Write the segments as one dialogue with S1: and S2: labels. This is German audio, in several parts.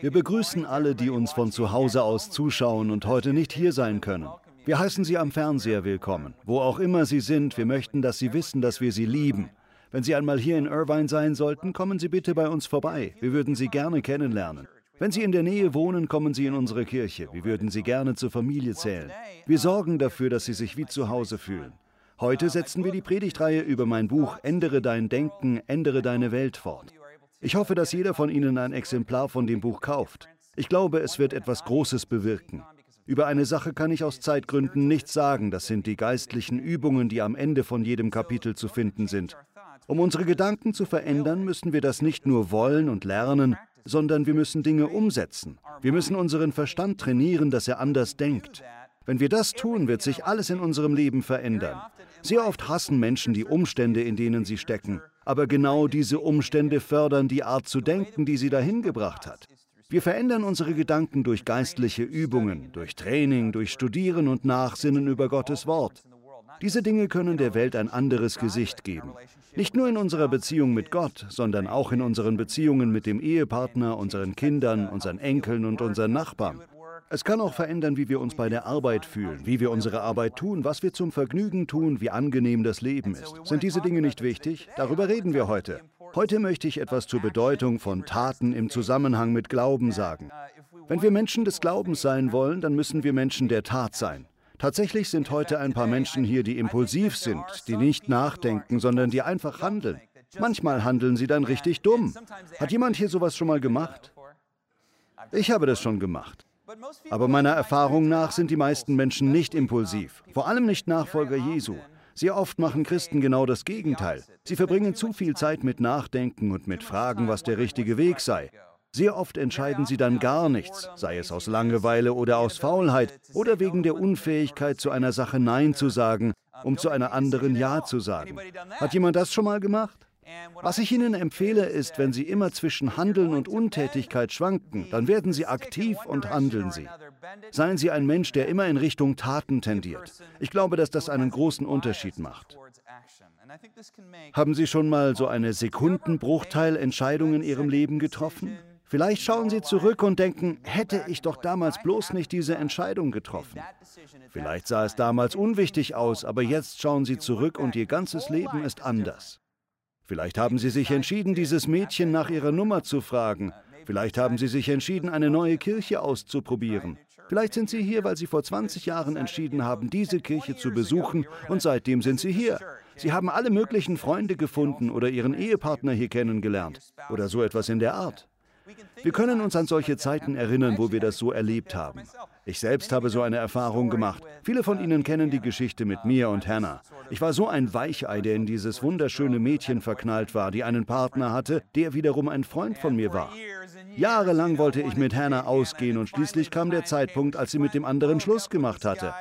S1: Wir begrüßen alle, die uns von zu Hause aus zuschauen und heute nicht hier sein können. Wir heißen Sie am Fernseher willkommen. Wo auch immer Sie sind, wir möchten, dass Sie wissen, dass wir Sie lieben. Wenn Sie einmal hier in Irvine sein sollten, kommen Sie bitte bei uns vorbei. Wir würden Sie gerne kennenlernen. Wenn Sie in der Nähe wohnen, kommen Sie in unsere Kirche. Wir würden Sie gerne zur Familie zählen. Wir sorgen dafür, dass Sie sich wie zu Hause fühlen. Heute setzen wir die Predigtreihe über mein Buch Ändere dein Denken, ändere deine Welt fort. Ich hoffe, dass jeder von Ihnen ein Exemplar von dem Buch kauft. Ich glaube, es wird etwas Großes bewirken. Über eine Sache kann ich aus Zeitgründen nichts sagen, das sind die geistlichen Übungen, die am Ende von jedem Kapitel zu finden sind. Um unsere Gedanken zu verändern, müssen wir das nicht nur wollen und lernen, sondern wir müssen Dinge umsetzen. Wir müssen unseren Verstand trainieren, dass er anders denkt. Wenn wir das tun, wird sich alles in unserem Leben verändern. Sehr oft hassen Menschen die Umstände, in denen sie stecken. Aber genau diese Umstände fördern die Art zu denken, die sie dahin gebracht hat. Wir verändern unsere Gedanken durch geistliche Übungen, durch Training, durch Studieren und Nachsinnen über Gottes Wort. Diese Dinge können der Welt ein anderes Gesicht geben. Nicht nur in unserer Beziehung mit Gott, sondern auch in unseren Beziehungen mit dem Ehepartner, unseren Kindern, unseren Enkeln und unseren Nachbarn. Es kann auch verändern, wie wir uns bei der Arbeit fühlen, wie wir unsere Arbeit tun, was wir zum Vergnügen tun, wie angenehm das Leben ist. Sind diese Dinge nicht wichtig? Darüber reden wir heute. Heute möchte ich etwas zur Bedeutung von Taten im Zusammenhang mit Glauben sagen. Wenn wir Menschen des Glaubens sein wollen, dann müssen wir Menschen der Tat sein. Tatsächlich sind heute ein paar Menschen hier, die impulsiv sind, die nicht nachdenken, sondern die einfach handeln. Manchmal handeln sie dann richtig dumm. Hat jemand hier sowas schon mal gemacht? Ich habe das schon gemacht. Aber meiner Erfahrung nach sind die meisten Menschen nicht impulsiv, vor allem nicht Nachfolger Jesu. Sehr oft machen Christen genau das Gegenteil. Sie verbringen zu viel Zeit mit Nachdenken und mit Fragen, was der richtige Weg sei. Sehr oft entscheiden sie dann gar nichts, sei es aus Langeweile oder aus Faulheit oder wegen der Unfähigkeit, zu einer Sache Nein zu sagen, um zu einer anderen Ja zu sagen. Hat jemand das schon mal gemacht? Was ich Ihnen empfehle, ist, wenn Sie immer zwischen Handeln und Untätigkeit schwanken, dann werden Sie aktiv und handeln Sie. Seien Sie ein Mensch, der immer in Richtung Taten tendiert. Ich glaube, dass das einen großen Unterschied macht. Haben Sie schon mal so eine Sekundenbruchteil-Entscheidung in Ihrem Leben getroffen? Vielleicht schauen Sie zurück und denken, hätte ich doch damals bloß nicht diese Entscheidung getroffen. Vielleicht sah es damals unwichtig aus, aber jetzt schauen Sie zurück und Ihr ganzes Leben ist anders. Vielleicht haben Sie sich entschieden, dieses Mädchen nach ihrer Nummer zu fragen. Vielleicht haben Sie sich entschieden, eine neue Kirche auszuprobieren. Vielleicht sind Sie hier, weil Sie vor 20 Jahren entschieden haben, diese Kirche zu besuchen und seitdem sind Sie hier. Sie haben alle möglichen Freunde gefunden oder Ihren Ehepartner hier kennengelernt oder so etwas in der Art. Wir können uns an solche Zeiten erinnern, wo wir das so erlebt haben. Ich selbst habe so eine Erfahrung gemacht. Viele von Ihnen kennen die Geschichte mit mir und Hannah. Ich war so ein Weichei, der in dieses wunderschöne Mädchen verknallt war, die einen Partner hatte, der wiederum ein Freund von mir war. Jahrelang wollte ich mit Hannah ausgehen und schließlich kam der Zeitpunkt, als sie mit dem anderen Schluss gemacht hatte.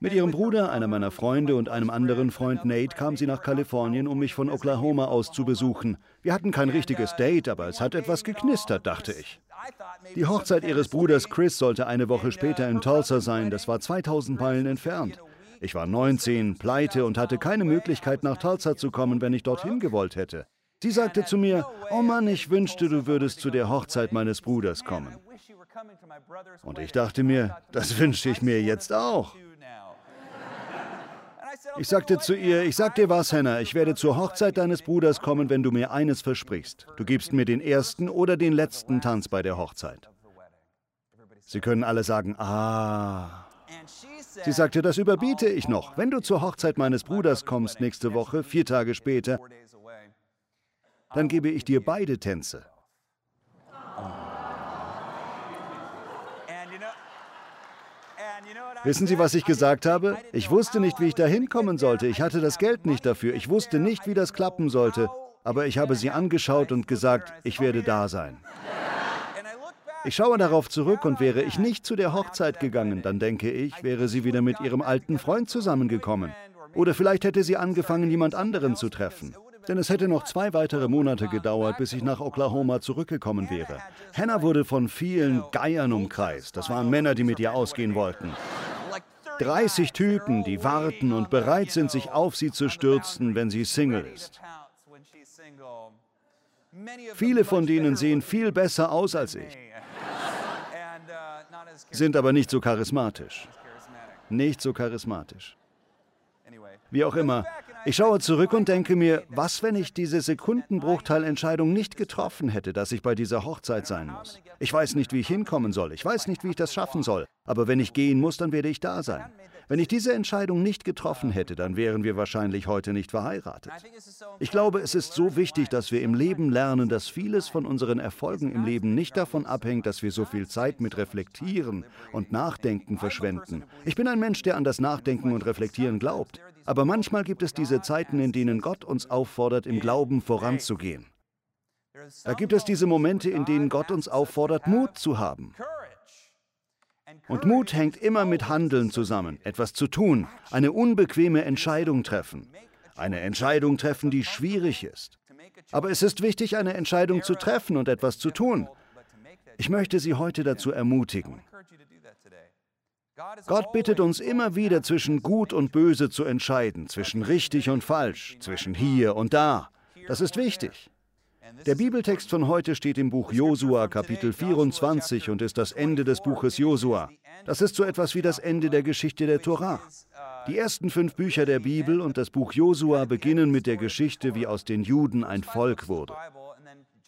S1: Mit ihrem Bruder, einer meiner Freunde und einem anderen Freund Nate kam sie nach Kalifornien, um mich von Oklahoma aus zu besuchen. Wir hatten kein richtiges Date, aber es hat etwas geknistert, dachte ich. Die Hochzeit ihres Bruders Chris sollte eine Woche später in Tulsa sein, das war 2000 Meilen entfernt. Ich war 19, pleite und hatte keine Möglichkeit, nach Tulsa zu kommen, wenn ich dorthin gewollt hätte. Sie sagte zu mir, oh Mann, ich wünschte, du würdest zu der Hochzeit meines Bruders kommen. Und ich dachte mir, das wünsche ich mir jetzt auch. Ich sagte zu ihr, ich sag dir was, Hannah, ich werde zur Hochzeit deines Bruders kommen, wenn du mir eines versprichst. Du gibst mir den ersten oder den letzten Tanz bei der Hochzeit. Sie können alle sagen, ah. Sie sagte, das überbiete ich noch. Wenn du zur Hochzeit meines Bruders kommst nächste Woche, vier Tage später, dann gebe ich dir beide Tänze. Wissen Sie, was ich gesagt habe? Ich wusste nicht, wie ich da hinkommen sollte. Ich hatte das Geld nicht dafür. Ich wusste nicht, wie das klappen sollte. Aber ich habe sie angeschaut und gesagt, ich werde da sein. Ich schaue darauf zurück und wäre ich nicht zu der Hochzeit gegangen, dann denke ich, wäre sie wieder mit ihrem alten Freund zusammengekommen. Oder vielleicht hätte sie angefangen, jemand anderen zu treffen. Denn es hätte noch zwei weitere Monate gedauert, bis ich nach Oklahoma zurückgekommen wäre. Hannah wurde von vielen Geiern umkreist. Das waren Männer, die mit ihr ausgehen wollten. 30 Typen, die warten und bereit sind, sich auf sie zu stürzen, wenn sie Single ist. Viele von denen sehen viel besser aus als ich, sind aber nicht so charismatisch. Nicht so charismatisch. Wie auch immer, ich schaue zurück und denke mir, was, wenn ich diese Sekundenbruchteilentscheidung nicht getroffen hätte, dass ich bei dieser Hochzeit sein muss? Ich weiß nicht, wie ich hinkommen soll. Ich weiß nicht, wie ich das schaffen soll. Aber wenn ich gehen muss, dann werde ich da sein. Wenn ich diese Entscheidung nicht getroffen hätte, dann wären wir wahrscheinlich heute nicht verheiratet. Ich glaube, es ist so wichtig, dass wir im Leben lernen, dass vieles von unseren Erfolgen im Leben nicht davon abhängt, dass wir so viel Zeit mit Reflektieren und Nachdenken verschwenden. Ich bin ein Mensch, der an das Nachdenken und Reflektieren glaubt. Aber manchmal gibt es diese Zeiten, in denen Gott uns auffordert, im Glauben voranzugehen. Da gibt es diese Momente, in denen Gott uns auffordert, Mut zu haben. Und Mut hängt immer mit Handeln zusammen, etwas zu tun, eine unbequeme Entscheidung treffen. Eine Entscheidung treffen, die schwierig ist. Aber es ist wichtig, eine Entscheidung zu treffen und etwas zu tun. Ich möchte Sie heute dazu ermutigen. Gott bittet uns immer wieder zwischen Gut und Böse zu entscheiden, zwischen richtig und falsch, zwischen hier und da. Das ist wichtig. Der Bibeltext von heute steht im Buch Josua Kapitel 24 und ist das Ende des Buches Josua. Das ist so etwas wie das Ende der Geschichte der Torah. Die ersten fünf Bücher der Bibel und das Buch Josua beginnen mit der Geschichte, wie aus den Juden ein Volk wurde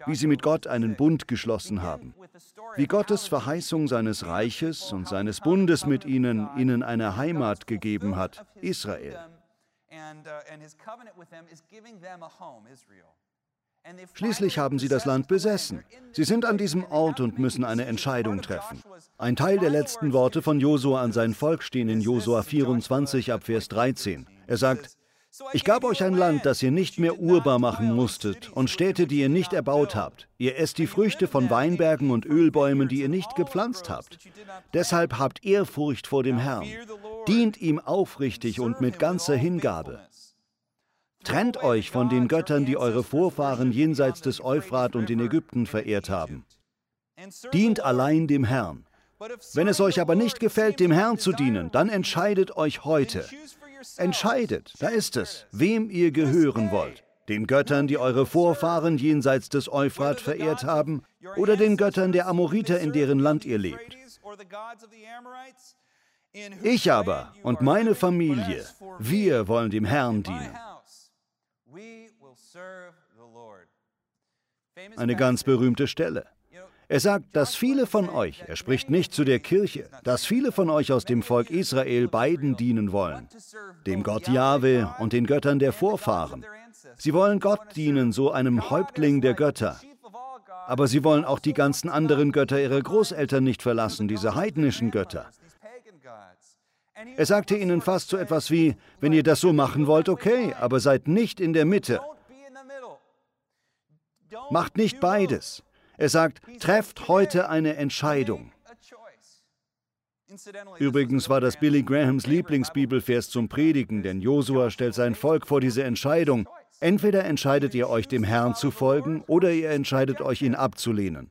S1: wie sie mit Gott einen Bund geschlossen haben, wie Gottes Verheißung seines Reiches und seines Bundes mit ihnen ihnen eine Heimat gegeben hat, Israel. Schließlich haben sie das Land besessen. Sie sind an diesem Ort und müssen eine Entscheidung treffen. Ein Teil der letzten Worte von Josua an sein Volk stehen in Josua 24 ab Vers 13. Er sagt, ich gab euch ein Land, das ihr nicht mehr urbar machen musstet, und Städte, die ihr nicht erbaut habt. Ihr esst die Früchte von Weinbergen und Ölbäumen, die ihr nicht gepflanzt habt. Deshalb habt Ehrfurcht vor dem Herrn. Dient ihm aufrichtig und mit ganzer Hingabe. Trennt euch von den Göttern, die eure Vorfahren jenseits des Euphrat und in Ägypten verehrt haben. Dient allein dem Herrn. Wenn es euch aber nicht gefällt, dem Herrn zu dienen, dann entscheidet euch heute. Entscheidet, da ist es, wem ihr gehören wollt. Den Göttern, die eure Vorfahren jenseits des Euphrat verehrt haben, oder den Göttern der Amoriter, in deren Land ihr lebt. Ich aber und meine Familie, wir wollen dem Herrn dienen. Eine ganz berühmte Stelle. Er sagt, dass viele von euch, er spricht nicht zu der Kirche, dass viele von euch aus dem Volk Israel beiden dienen wollen, dem Gott Jahwe und den Göttern der Vorfahren. Sie wollen Gott dienen, so einem Häuptling der Götter. Aber sie wollen auch die ganzen anderen Götter ihrer Großeltern nicht verlassen, diese heidnischen Götter. Er sagte ihnen fast so etwas wie, wenn ihr das so machen wollt, okay, aber seid nicht in der Mitte. Macht nicht beides. Er sagt, trefft heute eine Entscheidung. Übrigens war das Billy Grahams Lieblingsbibelvers zum Predigen, denn Josua stellt sein Volk vor diese Entscheidung. Entweder entscheidet ihr euch dem Herrn zu folgen oder ihr entscheidet euch ihn abzulehnen.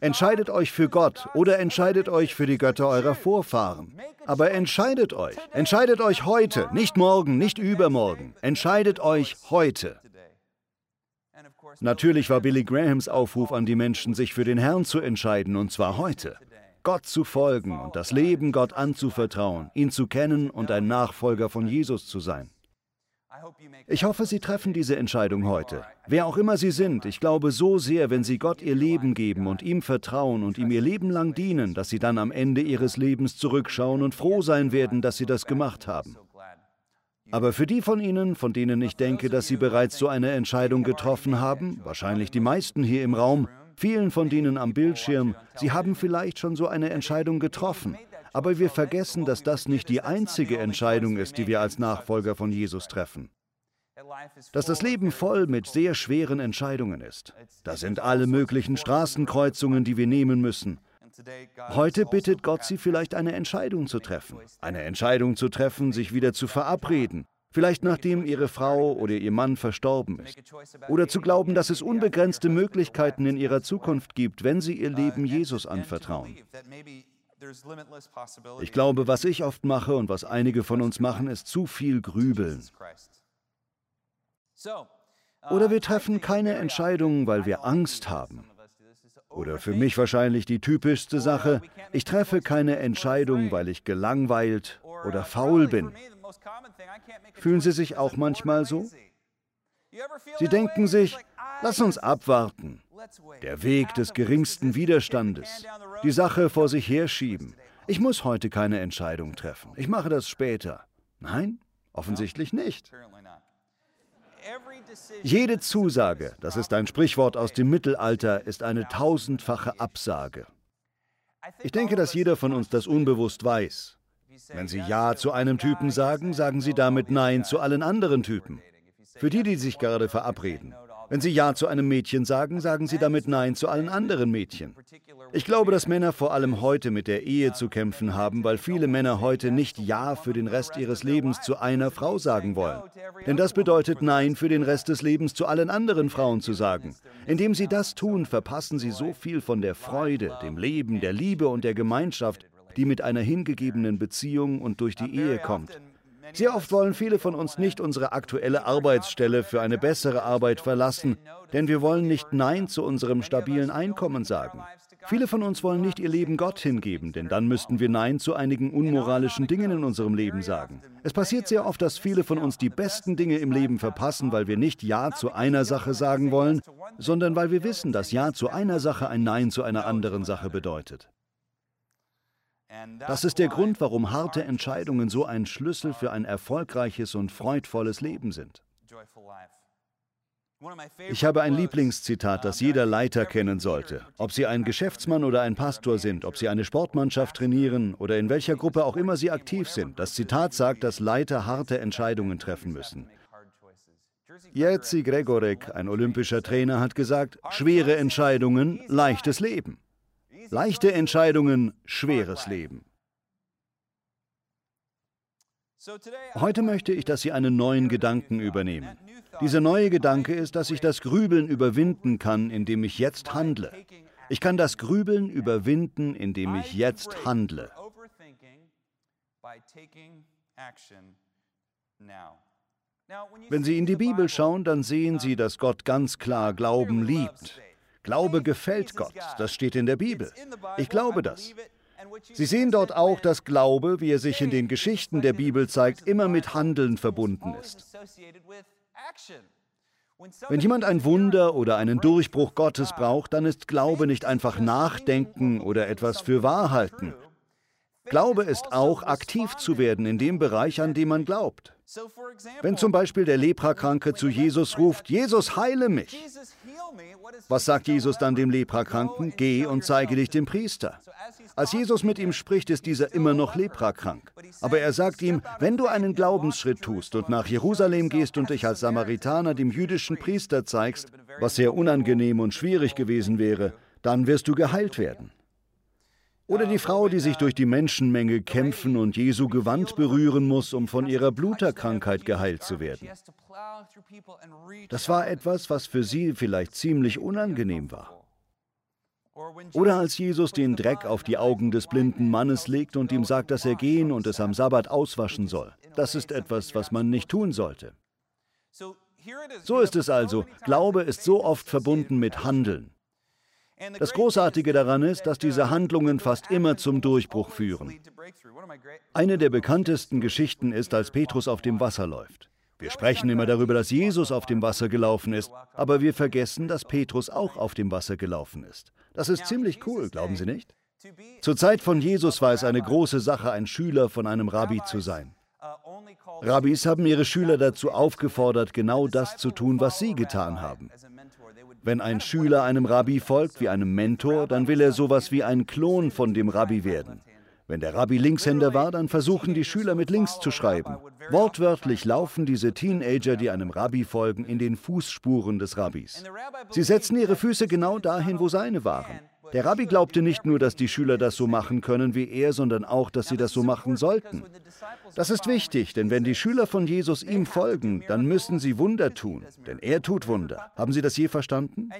S1: Entscheidet euch für Gott oder entscheidet euch für die Götter eurer Vorfahren. Aber entscheidet euch. Entscheidet euch heute, nicht morgen, nicht übermorgen. Entscheidet euch heute. Natürlich war Billy Grahams Aufruf an die Menschen, sich für den Herrn zu entscheiden, und zwar heute. Gott zu folgen und das Leben Gott anzuvertrauen, ihn zu kennen und ein Nachfolger von Jesus zu sein. Ich hoffe, Sie treffen diese Entscheidung heute. Wer auch immer Sie sind, ich glaube so sehr, wenn Sie Gott Ihr Leben geben und ihm vertrauen und ihm Ihr Leben lang dienen, dass Sie dann am Ende Ihres Lebens zurückschauen und froh sein werden, dass Sie das gemacht haben. Aber für die von Ihnen, von denen ich denke, dass Sie bereits so eine Entscheidung getroffen haben, wahrscheinlich die meisten hier im Raum, vielen von denen am Bildschirm, Sie haben vielleicht schon so eine Entscheidung getroffen. Aber wir vergessen, dass das nicht die einzige Entscheidung ist, die wir als Nachfolger von Jesus treffen. Dass das Leben voll mit sehr schweren Entscheidungen ist. Da sind alle möglichen Straßenkreuzungen, die wir nehmen müssen. Heute bittet Gott Sie vielleicht eine Entscheidung zu treffen. Eine Entscheidung zu treffen, sich wieder zu verabreden. Vielleicht nachdem Ihre Frau oder Ihr Mann verstorben ist. Oder zu glauben, dass es unbegrenzte Möglichkeiten in Ihrer Zukunft gibt, wenn Sie Ihr Leben Jesus anvertrauen. Ich glaube, was ich oft mache und was einige von uns machen, ist zu viel Grübeln. Oder wir treffen keine Entscheidungen, weil wir Angst haben. Oder für mich wahrscheinlich die typischste Sache, ich treffe keine Entscheidung, weil ich gelangweilt oder faul bin. Fühlen Sie sich auch manchmal so? Sie denken sich, lass uns abwarten. Der Weg des geringsten Widerstandes. Die Sache vor sich herschieben. Ich muss heute keine Entscheidung treffen. Ich mache das später. Nein, offensichtlich nicht. Jede Zusage, das ist ein Sprichwort aus dem Mittelalter, ist eine tausendfache Absage. Ich denke, dass jeder von uns das unbewusst weiß. Wenn Sie Ja zu einem Typen sagen, sagen Sie damit Nein zu allen anderen Typen. Für die, die sich gerade verabreden. Wenn Sie Ja zu einem Mädchen sagen, sagen Sie damit Nein zu allen anderen Mädchen. Ich glaube, dass Männer vor allem heute mit der Ehe zu kämpfen haben, weil viele Männer heute nicht Ja für den Rest ihres Lebens zu einer Frau sagen wollen. Denn das bedeutet Nein für den Rest des Lebens zu allen anderen Frauen zu sagen. Indem sie das tun, verpassen sie so viel von der Freude, dem Leben, der Liebe und der Gemeinschaft, die mit einer hingegebenen Beziehung und durch die Ehe kommt. Sehr oft wollen viele von uns nicht unsere aktuelle Arbeitsstelle für eine bessere Arbeit verlassen, denn wir wollen nicht Nein zu unserem stabilen Einkommen sagen. Viele von uns wollen nicht ihr Leben Gott hingeben, denn dann müssten wir Nein zu einigen unmoralischen Dingen in unserem Leben sagen. Es passiert sehr oft, dass viele von uns die besten Dinge im Leben verpassen, weil wir nicht Ja zu einer Sache sagen wollen, sondern weil wir wissen, dass Ja zu einer Sache ein Nein zu einer anderen Sache bedeutet. Das ist der Grund, warum harte Entscheidungen so ein Schlüssel für ein erfolgreiches und freudvolles Leben sind. Ich habe ein Lieblingszitat, das jeder Leiter kennen sollte. Ob Sie ein Geschäftsmann oder ein Pastor sind, ob Sie eine Sportmannschaft trainieren oder in welcher Gruppe auch immer Sie aktiv sind. Das Zitat sagt, dass Leiter harte Entscheidungen treffen müssen. Jerzy Gregorek, ein olympischer Trainer, hat gesagt, schwere Entscheidungen, leichtes Leben. Leichte Entscheidungen, schweres Leben. Heute möchte ich, dass Sie einen neuen Gedanken übernehmen. Dieser neue Gedanke ist, dass ich das Grübeln überwinden kann, indem ich jetzt handle. Ich kann das Grübeln überwinden, indem ich jetzt handle. Wenn Sie in die Bibel schauen, dann sehen Sie, dass Gott ganz klar Glauben liebt. Glaube gefällt Gott, das steht in der Bibel. Ich glaube das. Sie sehen dort auch, dass Glaube, wie er sich in den Geschichten der Bibel zeigt, immer mit Handeln verbunden ist. Wenn jemand ein Wunder oder einen Durchbruch Gottes braucht, dann ist Glaube nicht einfach Nachdenken oder etwas für wahr halten. Glaube ist auch, aktiv zu werden in dem Bereich, an dem man glaubt. Wenn zum Beispiel der Leprakranke zu Jesus ruft, Jesus heile mich, was sagt Jesus dann dem Leprakranken? Geh und zeige dich dem Priester. Als Jesus mit ihm spricht, ist dieser immer noch leprakrank. Aber er sagt ihm, wenn du einen Glaubensschritt tust und nach Jerusalem gehst und dich als Samaritaner dem jüdischen Priester zeigst, was sehr unangenehm und schwierig gewesen wäre, dann wirst du geheilt werden. Oder die Frau, die sich durch die Menschenmenge kämpfen und Jesu Gewand berühren muss, um von ihrer Bluterkrankheit geheilt zu werden. Das war etwas, was für sie vielleicht ziemlich unangenehm war. Oder als Jesus den Dreck auf die Augen des blinden Mannes legt und ihm sagt, dass er gehen und es am Sabbat auswaschen soll. Das ist etwas, was man nicht tun sollte. So ist es also. Glaube ist so oft verbunden mit Handeln. Das Großartige daran ist, dass diese Handlungen fast immer zum Durchbruch führen. Eine der bekanntesten Geschichten ist, als Petrus auf dem Wasser läuft. Wir sprechen immer darüber, dass Jesus auf dem Wasser gelaufen ist, aber wir vergessen, dass Petrus auch auf dem Wasser gelaufen ist. Das ist ziemlich cool, glauben Sie nicht? Zur Zeit von Jesus war es eine große Sache, ein Schüler von einem Rabbi zu sein. Rabbis haben ihre Schüler dazu aufgefordert, genau das zu tun, was sie getan haben. Wenn ein Schüler einem Rabbi folgt wie einem Mentor, dann will er sowas wie ein Klon von dem Rabbi werden. Wenn der Rabbi Linkshänder war, dann versuchen die Schüler mit links zu schreiben. Wortwörtlich laufen diese Teenager, die einem Rabbi folgen, in den Fußspuren des Rabbis. Sie setzen ihre Füße genau dahin, wo seine waren. Der Rabbi glaubte nicht nur, dass die Schüler das so machen können wie er, sondern auch, dass sie das so machen sollten. Das ist wichtig, denn wenn die Schüler von Jesus ihm folgen, dann müssen sie Wunder tun, denn er tut Wunder. Haben Sie das je verstanden?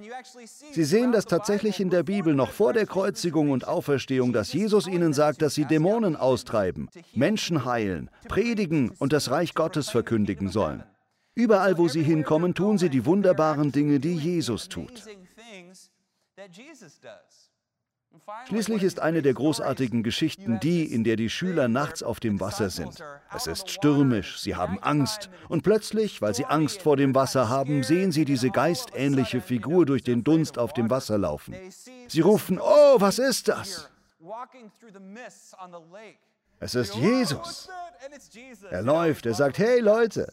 S1: Sie sehen das tatsächlich in der Bibel noch vor der Kreuzigung und Auferstehung, dass Jesus ihnen sagt, dass sie Dämonen austreiben, Menschen heilen, predigen und das Reich Gottes verkündigen sollen. Überall, wo sie hinkommen, tun sie die wunderbaren Dinge, die Jesus tut. Schließlich ist eine der großartigen Geschichten die, in der die Schüler nachts auf dem Wasser sind. Es ist stürmisch, sie haben Angst und plötzlich, weil sie Angst vor dem Wasser haben, sehen sie diese geistähnliche Figur durch den Dunst auf dem Wasser laufen. Sie rufen, oh, was ist das? Es ist Jesus. Er läuft, er sagt, hey Leute.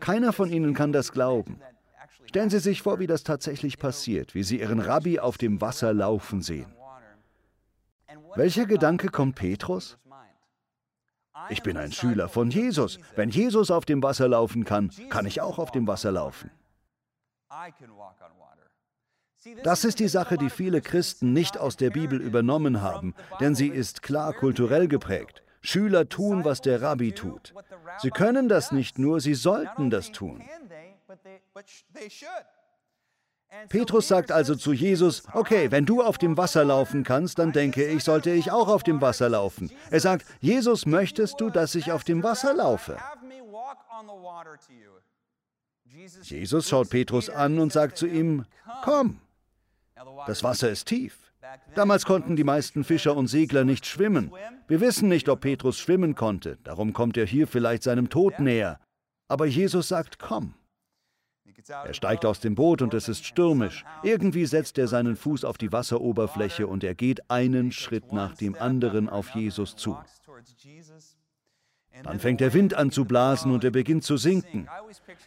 S1: Keiner von ihnen kann das glauben. Stellen Sie sich vor, wie das tatsächlich passiert, wie Sie Ihren Rabbi auf dem Wasser laufen sehen. Welcher Gedanke kommt Petrus? Ich bin ein Schüler von Jesus. Wenn Jesus auf dem Wasser laufen kann, kann ich auch auf dem Wasser laufen. Das ist die Sache, die viele Christen nicht aus der Bibel übernommen haben, denn sie ist klar kulturell geprägt. Schüler tun, was der Rabbi tut. Sie können das nicht nur, sie sollten das tun. Petrus sagt also zu Jesus, okay, wenn du auf dem Wasser laufen kannst, dann denke ich, sollte ich auch auf dem Wasser laufen. Er sagt, Jesus, möchtest du, dass ich auf dem Wasser laufe? Jesus schaut Petrus an und sagt zu ihm, komm. Das Wasser ist tief. Damals konnten die meisten Fischer und Segler nicht schwimmen. Wir wissen nicht, ob Petrus schwimmen konnte, darum kommt er hier vielleicht seinem Tod näher. Aber Jesus sagt, komm. Er steigt aus dem Boot und es ist stürmisch. Irgendwie setzt er seinen Fuß auf die Wasseroberfläche und er geht einen Schritt nach dem anderen auf Jesus zu. Dann fängt der Wind an zu blasen und er beginnt zu sinken.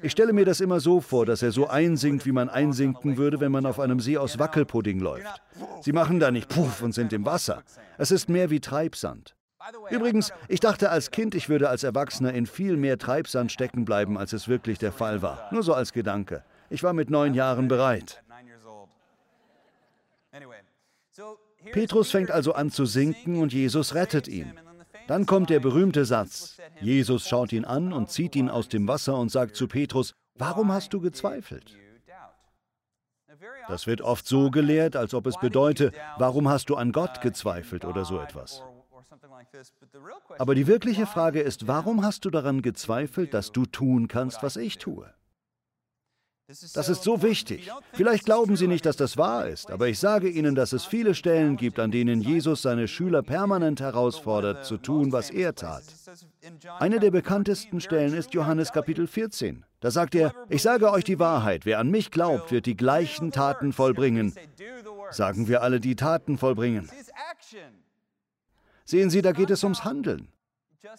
S1: Ich stelle mir das immer so vor, dass er so einsinkt, wie man einsinken würde, wenn man auf einem See aus Wackelpudding läuft. Sie machen da nicht Puff und sind im Wasser. Es ist mehr wie Treibsand. Übrigens, ich dachte als Kind, ich würde als Erwachsener in viel mehr Treibsand stecken bleiben, als es wirklich der Fall war. Nur so als Gedanke. Ich war mit neun Jahren bereit. Petrus fängt also an zu sinken und Jesus rettet ihn. Dann kommt der berühmte Satz. Jesus schaut ihn an und zieht ihn aus dem Wasser und sagt zu Petrus, warum hast du gezweifelt? Das wird oft so gelehrt, als ob es bedeute, warum hast du an Gott gezweifelt oder so etwas. Aber die wirkliche Frage ist, warum hast du daran gezweifelt, dass du tun kannst, was ich tue? Das ist so wichtig. Vielleicht glauben Sie nicht, dass das wahr ist, aber ich sage Ihnen, dass es viele Stellen gibt, an denen Jesus seine Schüler permanent herausfordert, zu tun, was er tat. Eine der bekanntesten Stellen ist Johannes Kapitel 14. Da sagt er, ich sage euch die Wahrheit, wer an mich glaubt, wird die gleichen Taten vollbringen. Sagen wir alle, die Taten vollbringen. Sehen Sie, da geht es ums Handeln.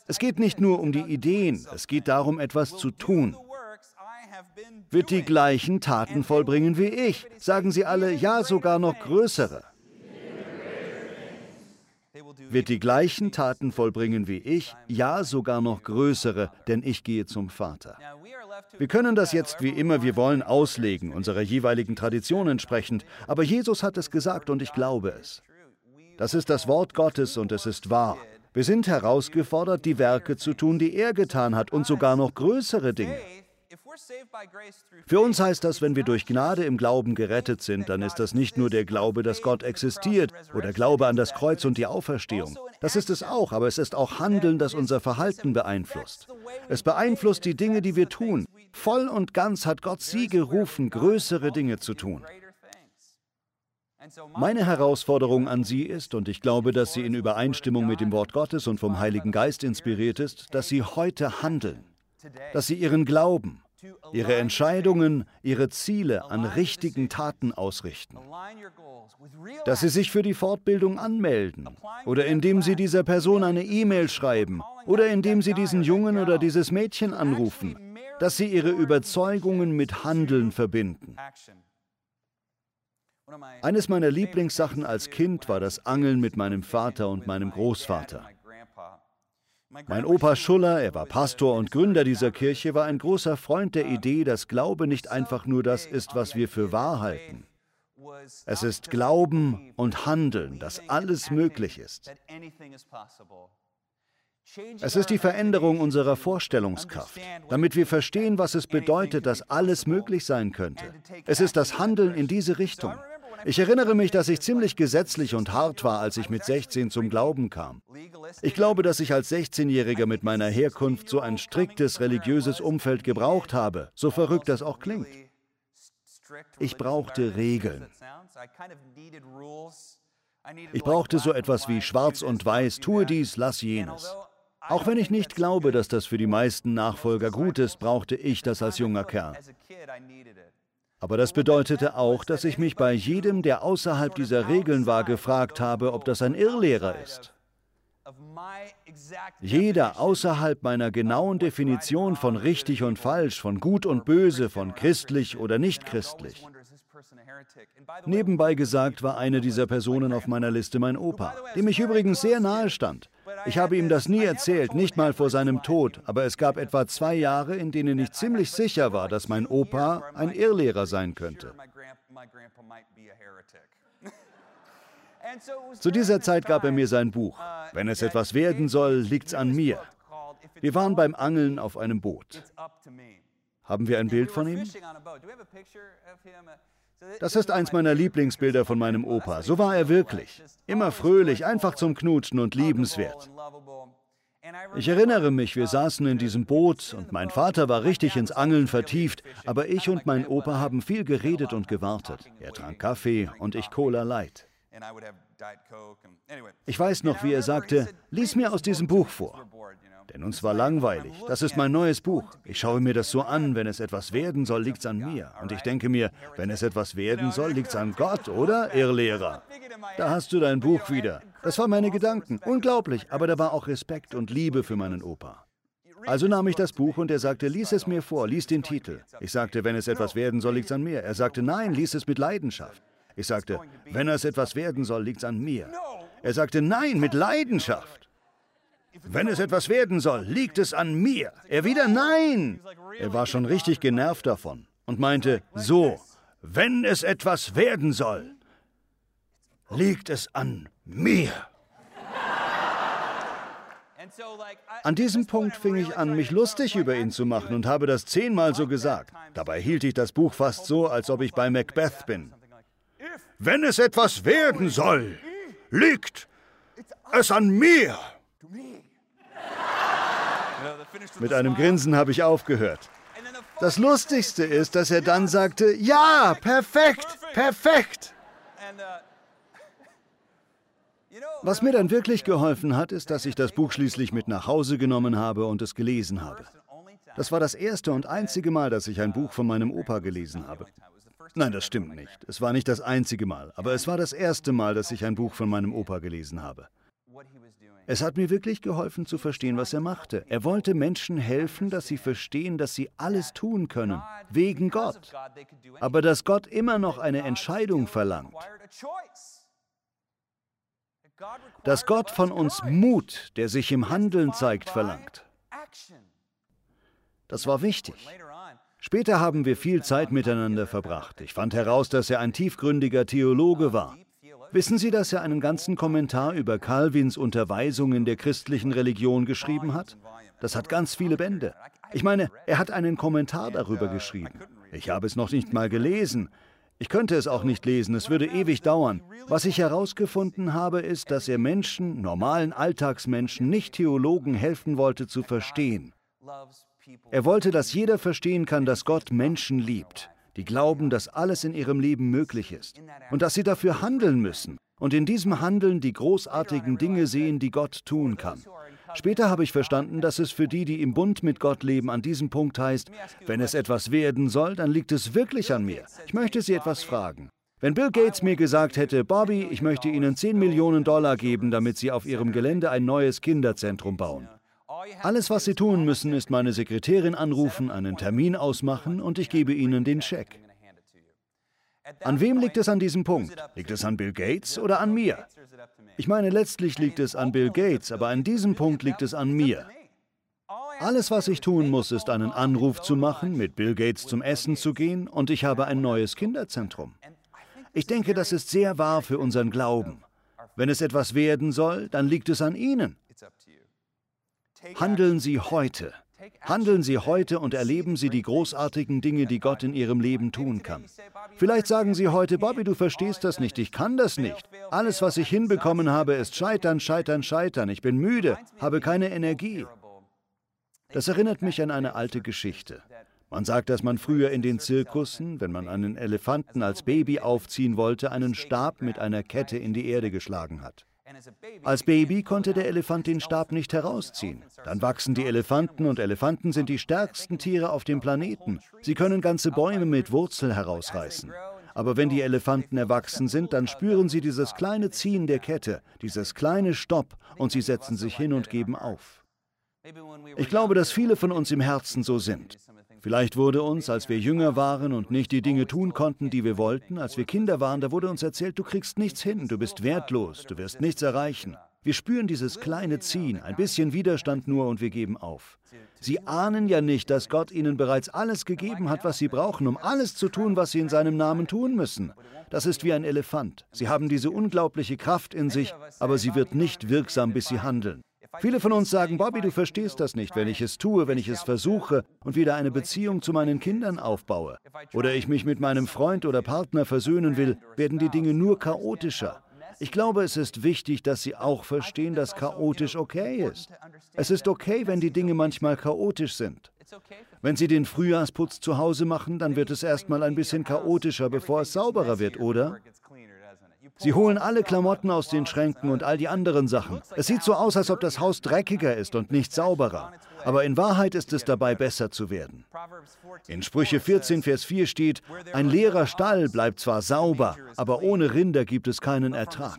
S1: Es geht nicht nur um die Ideen, es geht darum, etwas zu tun. Wird die gleichen Taten vollbringen wie ich, sagen sie alle, ja sogar noch größere. Wird die gleichen Taten vollbringen wie ich, ja sogar noch größere, denn ich gehe zum Vater. Wir können das jetzt wie immer wir wollen auslegen, unserer jeweiligen Tradition entsprechend, aber Jesus hat es gesagt und ich glaube es. Das ist das Wort Gottes und es ist wahr. Wir sind herausgefordert, die Werke zu tun, die er getan hat und sogar noch größere Dinge. Für uns heißt das, wenn wir durch Gnade im Glauben gerettet sind, dann ist das nicht nur der Glaube, dass Gott existiert oder Glaube an das Kreuz und die Auferstehung. Das ist es auch, aber es ist auch Handeln, das unser Verhalten beeinflusst. Es beeinflusst die Dinge, die wir tun. Voll und ganz hat Gott sie gerufen, größere Dinge zu tun. Meine Herausforderung an Sie ist, und ich glaube, dass sie in Übereinstimmung mit dem Wort Gottes und vom Heiligen Geist inspiriert ist, dass Sie heute handeln, dass Sie Ihren Glauben, Ihre Entscheidungen, Ihre Ziele an richtigen Taten ausrichten, dass Sie sich für die Fortbildung anmelden oder indem Sie dieser Person eine E-Mail schreiben oder indem Sie diesen Jungen oder dieses Mädchen anrufen, dass Sie Ihre Überzeugungen mit Handeln verbinden. Eines meiner Lieblingssachen als Kind war das Angeln mit meinem Vater und meinem Großvater. Mein Opa Schuller, er war Pastor und Gründer dieser Kirche, war ein großer Freund der Idee, dass Glaube nicht einfach nur das ist, was wir für wahr halten. Es ist Glauben und Handeln, dass alles möglich ist. Es ist die Veränderung unserer Vorstellungskraft, damit wir verstehen, was es bedeutet, dass alles möglich sein könnte. Es ist das Handeln in diese Richtung. Ich erinnere mich, dass ich ziemlich gesetzlich und hart war, als ich mit 16 zum Glauben kam. Ich glaube, dass ich als 16-Jähriger mit meiner Herkunft so ein striktes religiöses Umfeld gebraucht habe, so verrückt das auch klingt. Ich brauchte Regeln. Ich brauchte so etwas wie Schwarz und Weiß, tue dies, lass jenes. Auch wenn ich nicht glaube, dass das für die meisten Nachfolger gut ist, brauchte ich das als junger Kerl. Aber das bedeutete auch, dass ich mich bei jedem, der außerhalb dieser Regeln war, gefragt habe, ob das ein Irrlehrer ist. Jeder außerhalb meiner genauen Definition von richtig und falsch, von gut und böse, von christlich oder nicht christlich. Nebenbei gesagt war eine dieser Personen auf meiner Liste mein Opa, dem ich übrigens sehr nahe stand. Ich habe ihm das nie erzählt, nicht mal vor seinem Tod, aber es gab etwa zwei Jahre, in denen ich ziemlich sicher war, dass mein Opa ein Irrlehrer sein könnte. Zu dieser Zeit gab er mir sein Buch. Wenn es etwas werden soll, liegt's an mir. Wir waren beim Angeln auf einem Boot. Haben wir ein Bild von ihm? Das ist eins meiner Lieblingsbilder von meinem Opa. So war er wirklich. Immer fröhlich, einfach zum Knutschen und liebenswert. Ich erinnere mich, wir saßen in diesem Boot und mein Vater war richtig ins Angeln vertieft, aber ich und mein Opa haben viel geredet und gewartet. Er trank Kaffee und ich Cola Light. Ich weiß noch, wie er sagte, lies mir aus diesem Buch vor. Denn uns war langweilig. Das ist mein neues Buch. Ich schaue mir das so an, wenn es etwas werden soll, liegt's an mir. Und ich denke mir, wenn es etwas werden soll, liegt's an Gott, oder, Irrlehrer? Da hast du dein Buch wieder. Das waren meine Gedanken. Unglaublich, aber da war auch Respekt und Liebe für meinen Opa. Also nahm ich das Buch und er sagte, lies es mir vor, lies den Titel. Ich sagte, wenn es etwas werden soll, liegt's an mir. Er sagte, nein, lies es mit Leidenschaft. Ich sagte, wenn es etwas werden soll, liegt's an mir. Er sagte, nein, mit Leidenschaft. Wenn es etwas werden soll, liegt es an mir. Er wieder Nein. Er war schon richtig genervt davon und meinte, so, wenn es etwas werden soll, liegt es an mir. An diesem Punkt fing ich an, mich lustig über ihn zu machen und habe das zehnmal so gesagt. Dabei hielt ich das Buch fast so, als ob ich bei Macbeth bin. Wenn es etwas werden soll, liegt es an mir. Mit einem Grinsen habe ich aufgehört. Das Lustigste ist, dass er dann sagte, ja, perfekt, perfekt. Was mir dann wirklich geholfen hat, ist, dass ich das Buch schließlich mit nach Hause genommen habe und es gelesen habe. Das war das erste und einzige Mal, dass ich ein Buch von meinem Opa gelesen habe. Nein, das stimmt nicht. Es war nicht das einzige Mal, aber es war das erste Mal, dass ich ein Buch von meinem Opa gelesen habe. Es hat mir wirklich geholfen zu verstehen, was er machte. Er wollte Menschen helfen, dass sie verstehen, dass sie alles tun können, wegen Gott. Aber dass Gott immer noch eine Entscheidung verlangt. Dass Gott von uns Mut, der sich im Handeln zeigt, verlangt. Das war wichtig. Später haben wir viel Zeit miteinander verbracht. Ich fand heraus, dass er ein tiefgründiger Theologe war. Wissen Sie, dass er einen ganzen Kommentar über Calvins Unterweisungen der christlichen Religion geschrieben hat? Das hat ganz viele Bände. Ich meine, er hat einen Kommentar darüber geschrieben. Ich habe es noch nicht mal gelesen. Ich könnte es auch nicht lesen, es würde ewig dauern. Was ich herausgefunden habe, ist, dass er Menschen, normalen Alltagsmenschen, nicht Theologen helfen wollte zu verstehen. Er wollte, dass jeder verstehen kann, dass Gott Menschen liebt die glauben, dass alles in ihrem Leben möglich ist und dass sie dafür handeln müssen und in diesem Handeln die großartigen Dinge sehen, die Gott tun kann. Später habe ich verstanden, dass es für die, die im Bund mit Gott leben, an diesem Punkt heißt, wenn es etwas werden soll, dann liegt es wirklich an mir. Ich möchte Sie etwas fragen. Wenn Bill Gates mir gesagt hätte, Bobby, ich möchte Ihnen 10 Millionen Dollar geben, damit Sie auf Ihrem Gelände ein neues Kinderzentrum bauen, alles, was Sie tun müssen, ist meine Sekretärin anrufen, einen Termin ausmachen und ich gebe Ihnen den Scheck. An wem liegt es an diesem Punkt? Liegt es an Bill Gates oder an mir? Ich meine, letztlich liegt es an Bill Gates, aber an diesem Punkt liegt es an mir. Alles, was ich tun muss, ist einen Anruf zu machen, mit Bill Gates zum Essen zu gehen und ich habe ein neues Kinderzentrum. Ich denke, das ist sehr wahr für unseren Glauben. Wenn es etwas werden soll, dann liegt es an Ihnen. Handeln Sie heute. Handeln Sie heute und erleben Sie die großartigen Dinge, die Gott in Ihrem Leben tun kann. Vielleicht sagen Sie heute, Bobby, du verstehst das nicht, ich kann das nicht. Alles, was ich hinbekommen habe, ist Scheitern, Scheitern, Scheitern. Ich bin müde, habe keine Energie. Das erinnert mich an eine alte Geschichte. Man sagt, dass man früher in den Zirkussen, wenn man einen Elefanten als Baby aufziehen wollte, einen Stab mit einer Kette in die Erde geschlagen hat. Als Baby konnte der Elefant den Stab nicht herausziehen. Dann wachsen die Elefanten und Elefanten sind die stärksten Tiere auf dem Planeten. Sie können ganze Bäume mit Wurzel herausreißen. Aber wenn die Elefanten erwachsen sind, dann spüren sie dieses kleine Ziehen der Kette, dieses kleine Stopp und sie setzen sich hin und geben auf. Ich glaube, dass viele von uns im Herzen so sind. Vielleicht wurde uns, als wir jünger waren und nicht die Dinge tun konnten, die wir wollten, als wir Kinder waren, da wurde uns erzählt, du kriegst nichts hin, du bist wertlos, du wirst nichts erreichen. Wir spüren dieses kleine Ziehen, ein bisschen Widerstand nur und wir geben auf. Sie ahnen ja nicht, dass Gott ihnen bereits alles gegeben hat, was sie brauchen, um alles zu tun, was sie in seinem Namen tun müssen. Das ist wie ein Elefant. Sie haben diese unglaubliche Kraft in sich, aber sie wird nicht wirksam, bis sie handeln. Viele von uns sagen, Bobby, du verstehst das nicht, wenn ich es tue, wenn ich es versuche und wieder eine Beziehung zu meinen Kindern aufbaue. Oder ich mich mit meinem Freund oder Partner versöhnen will, werden die Dinge nur chaotischer. Ich glaube, es ist wichtig, dass Sie auch verstehen, dass chaotisch okay ist. Es ist okay, wenn die Dinge manchmal chaotisch sind. Wenn Sie den Frühjahrsputz zu Hause machen, dann wird es erstmal ein bisschen chaotischer, bevor es sauberer wird, oder? Sie holen alle Klamotten aus den Schränken und all die anderen Sachen. Es sieht so aus, als ob das Haus dreckiger ist und nicht sauberer. Aber in Wahrheit ist es dabei, besser zu werden. In Sprüche 14, Vers 4 steht, ein leerer Stall bleibt zwar sauber, aber ohne Rinder gibt es keinen Ertrag.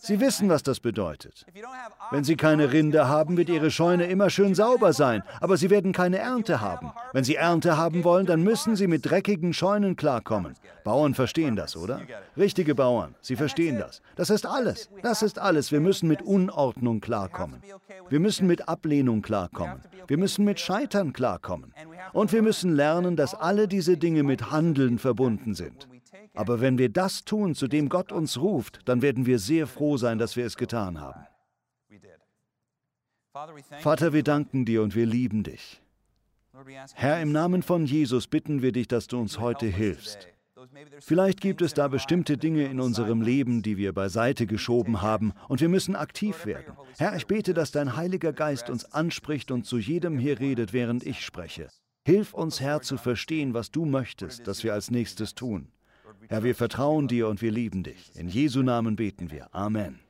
S1: Sie wissen, was das bedeutet. Wenn Sie keine Rinder haben, wird Ihre Scheune immer schön sauber sein, aber Sie werden keine Ernte haben. Wenn Sie Ernte haben wollen, dann müssen Sie mit dreckigen Scheunen klarkommen. Bauern verstehen das, oder? Richtige Bauern, Sie verstehen das. Das ist alles. Das ist alles. Wir müssen mit Unordnung klarkommen. Wir müssen mit Ablehnung klarkommen. Wir müssen mit Scheitern klarkommen. Und wir müssen lernen, dass alle diese Dinge mit Handeln verbunden sind. Aber wenn wir das tun, zu dem Gott uns ruft, dann werden wir sehr froh sein, dass wir es getan haben. Vater, wir danken dir und wir lieben dich. Herr, im Namen von Jesus bitten wir dich, dass du uns heute hilfst. Vielleicht gibt es da bestimmte Dinge in unserem Leben, die wir beiseite geschoben haben, und wir müssen aktiv werden. Herr, ich bete, dass dein Heiliger Geist uns anspricht und zu jedem hier redet, während ich spreche. Hilf uns, Herr, zu verstehen, was du möchtest, dass wir als nächstes tun. Herr, wir vertrauen dir und wir lieben dich. In Jesu Namen beten wir. Amen.